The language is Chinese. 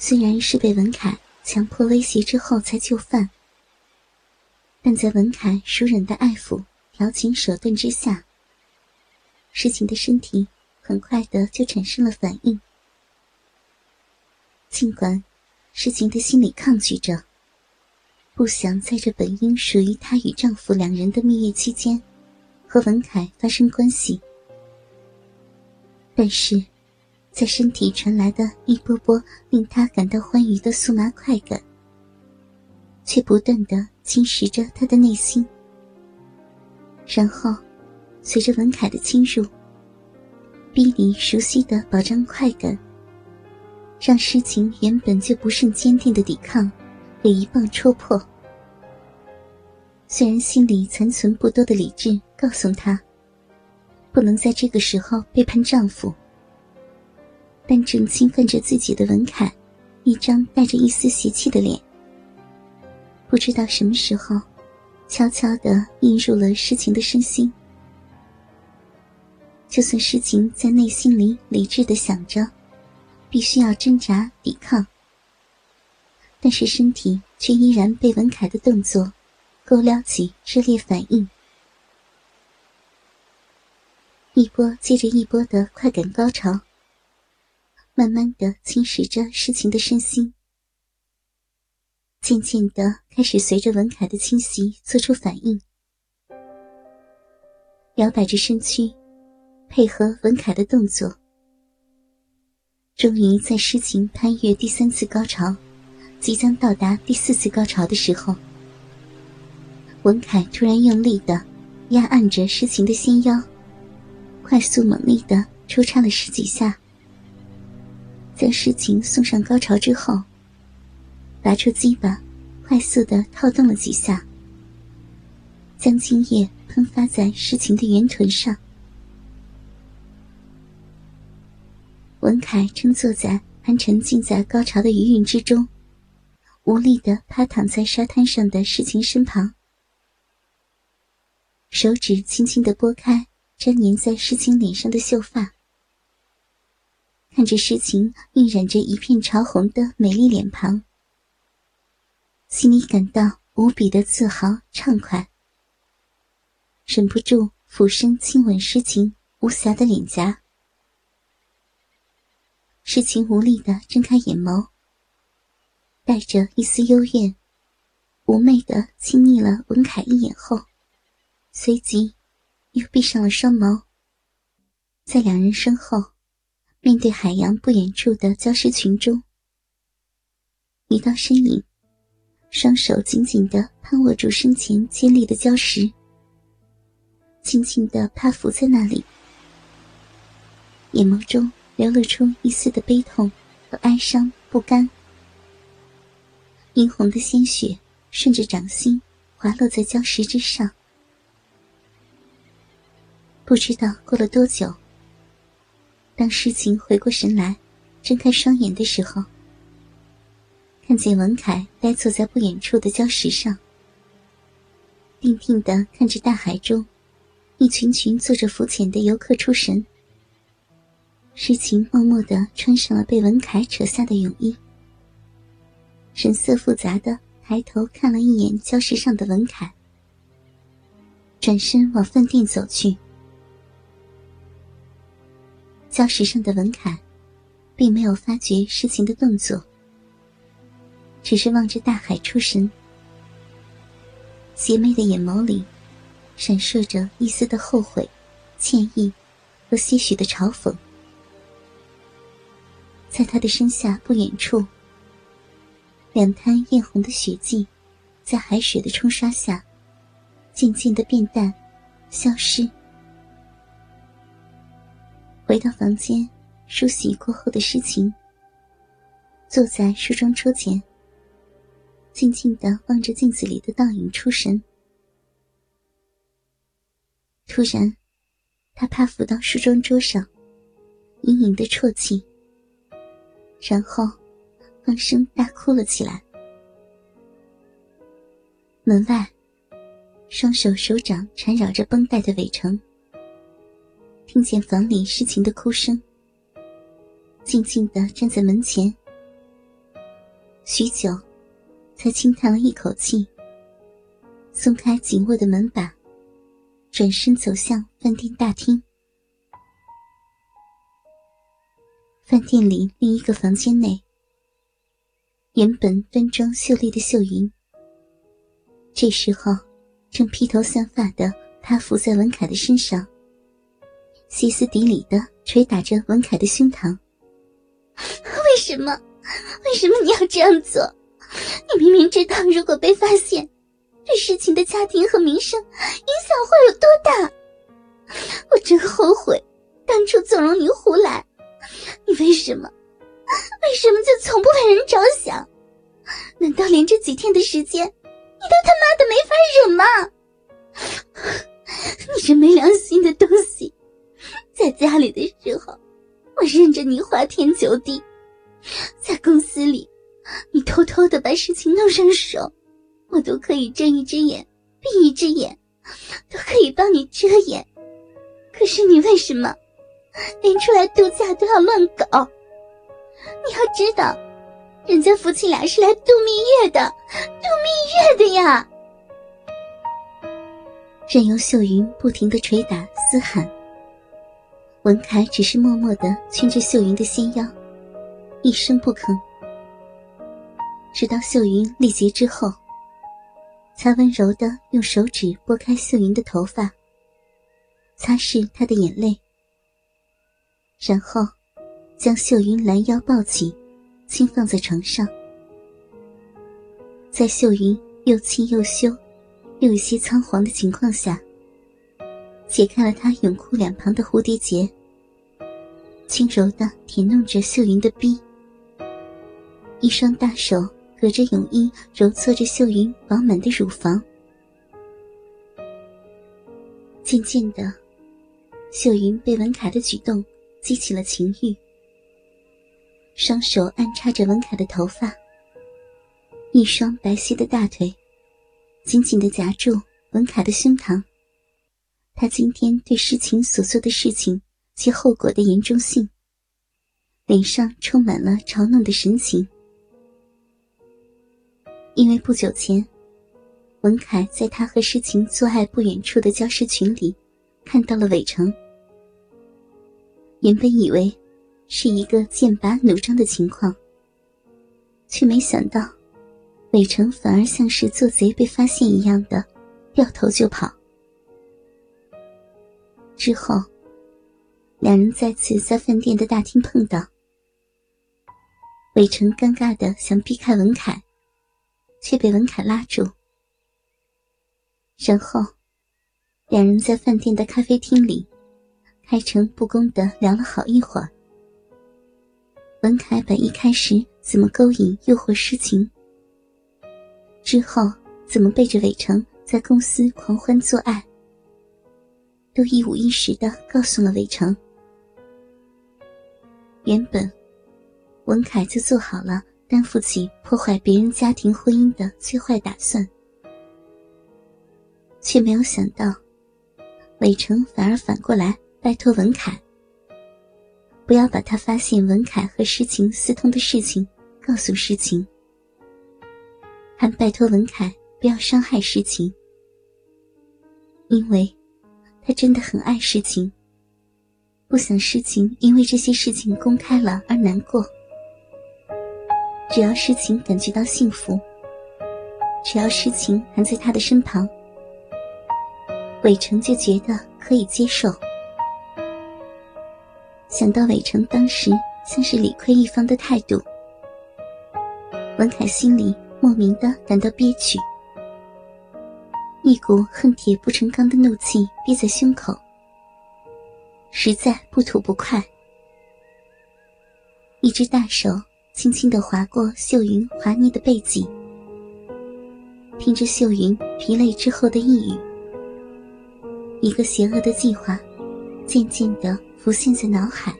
虽然是被文凯强迫威胁之后才就范，但在文凯熟忍的爱抚、调情手段之下，诗情的身体很快的就产生了反应。尽管诗情的心里抗拒着，不想在这本应属于她与丈夫两人的蜜月期间和文凯发生关系，但是。在身体传来的一波波令他感到欢愉的酥麻快感，却不断的侵蚀着他的内心。然后，随着文凯的侵入，逼离熟悉的保障快感，让诗情原本就不甚坚定的抵抗被一棒戳破。虽然心里残存不多的理智告诉他，不能在这个时候背叛丈夫。但正兴奋着自己的文凯，一张带着一丝邪气的脸，不知道什么时候，悄悄的映入了诗情的身心。就算诗情在内心里理智的想着，必须要挣扎抵抗，但是身体却依然被文凯的动作勾撩起热烈反应，一波接着一波的快感高潮。慢慢的侵蚀着诗情的身心，渐渐的开始随着文凯的侵袭做出反应，摇摆着身躯，配合文凯的动作。终于在诗情攀越第三次高潮，即将到达第四次高潮的时候，文凯突然用力的压按着诗情的纤腰，快速猛烈的抽插了十几下。将诗情送上高潮之后，拔出鸡巴，快速的套动了几下，将精液喷发在诗情的圆臀上。文凯正坐在还沉浸在高潮的余韵之中，无力的趴躺在沙滩上的诗情身旁，手指轻轻的拨开粘黏在诗情脸上的秀发。看着诗情晕染着一片潮红的美丽脸庞，心里感到无比的自豪畅快，忍不住俯身亲吻诗情无瑕的脸颊。诗情无力的睁开眼眸，带着一丝幽怨，妩媚的亲昵了文凯一眼后，随即又闭上了双眸，在两人身后。面对海洋不远处的礁石群中，一道身影，双手紧紧的攀握住身前尖利的礁石，轻轻的趴伏在那里，眼眸中流露出一丝的悲痛和哀伤不甘，殷红的鲜血顺着掌心滑落在礁石之上，不知道过了多久。当诗情回过神来，睁开双眼的时候，看见文凯呆坐在不远处的礁石上，定定的看着大海中一群群坐着浮潜的游客出神。诗情默默的穿上了被文凯扯下的泳衣，神色复杂的抬头看了一眼礁石上的文凯，转身往饭店走去。礁石上的文凯，并没有发觉事情的动作，只是望着大海出神。邪魅的眼眸里，闪烁着一丝的后悔、歉意和些许的嘲讽。在他的身下不远处，两滩艳红的血迹，在海水的冲刷下，渐渐的变淡，消失。回到房间，梳洗过后的诗情，坐在梳妆桌前，静静的望着镜子里的倒影出神。突然，他趴伏到梳妆桌上，隐隐的啜泣，然后放声大哭了起来。门外，双手手掌缠绕着绷带的伟成。听见房里诗情的哭声，静静的站在门前，许久，才轻叹了一口气，松开紧握的门把，转身走向饭店大厅。饭店里另一个房间内，原本端庄秀丽的秀云，这时候正披头散发的趴伏在文凯的身上，歇斯底里的捶打着文凯的胸膛。为什么？为什么你要这样做？你明明知道，如果被发现，对事情的家庭和名声影响会有多大。我真后悔当初纵容你胡来。你为什么？为什么就从不为人着想？难道连这几天的时间，你都他里的时候，我任着你花天酒地；在公司里，你偷偷的把事情弄上手，我都可以睁一只眼闭一只眼，都可以帮你遮掩。可是你为什么？连出来度假都要乱搞，你要知道，人家夫妻俩是来度蜜月的，度蜜月的呀！任由秀云不停的捶打嘶喊，文凯只是默默的牵着秀云的纤腰，一声不吭，直到秀云力竭之后，才温柔的用手指拨开秀云的头发，擦拭她的眼泪。然后，将秀云拦腰抱起，轻放在床上。在秀云又气又羞，又有些仓皇的情况下，解开了她泳裤两旁的蝴蝶结，轻柔的舔弄着秀云的臂。一双大手隔着泳衣揉搓着秀云饱满的乳房。渐渐的，秀云被文凯的举动。激起了情欲，双手按插着文凯的头发，一双白皙的大腿紧紧的夹住文凯的胸膛。他今天对事情所做的事情及后果的严重性，脸上充满了嘲弄的神情。因为不久前，文凯在他和诗情做爱不远处的教师群里，看到了韦成。原本以为是一个剑拔弩张的情况，却没想到韦成反而像是做贼被发现一样的掉头就跑。之后，两人再次在饭店的大厅碰到，伟成尴尬的想避开文凯，却被文凯拉住。然后，两人在饭店的咖啡厅里。开诚布公的聊了好一会儿。文凯本一开始怎么勾引诱惑诗情，之后怎么背着伟成在公司狂欢作爱，都一五一十的告诉了韦成。原本，文凯就做好了担负起破坏别人家庭婚姻的最坏打算，却没有想到，韦成反而反过来。拜托文凯，不要把他发现文凯和诗情私通的事情告诉诗情，还拜托文凯不要伤害诗情，因为他真的很爱诗情，不想诗情因为这些事情公开了而难过。只要诗情感觉到幸福，只要诗情还在他的身旁，伟成就觉得可以接受。想到伟成当时像是理亏一方的态度，文凯心里莫名的感到憋屈，一股恨铁不成钢的怒气憋在胸口，实在不吐不快。一只大手轻轻的划过秀云滑腻的背脊，听着秀云疲累之后的呓语，一个邪恶的计划渐渐的。浮现在脑海。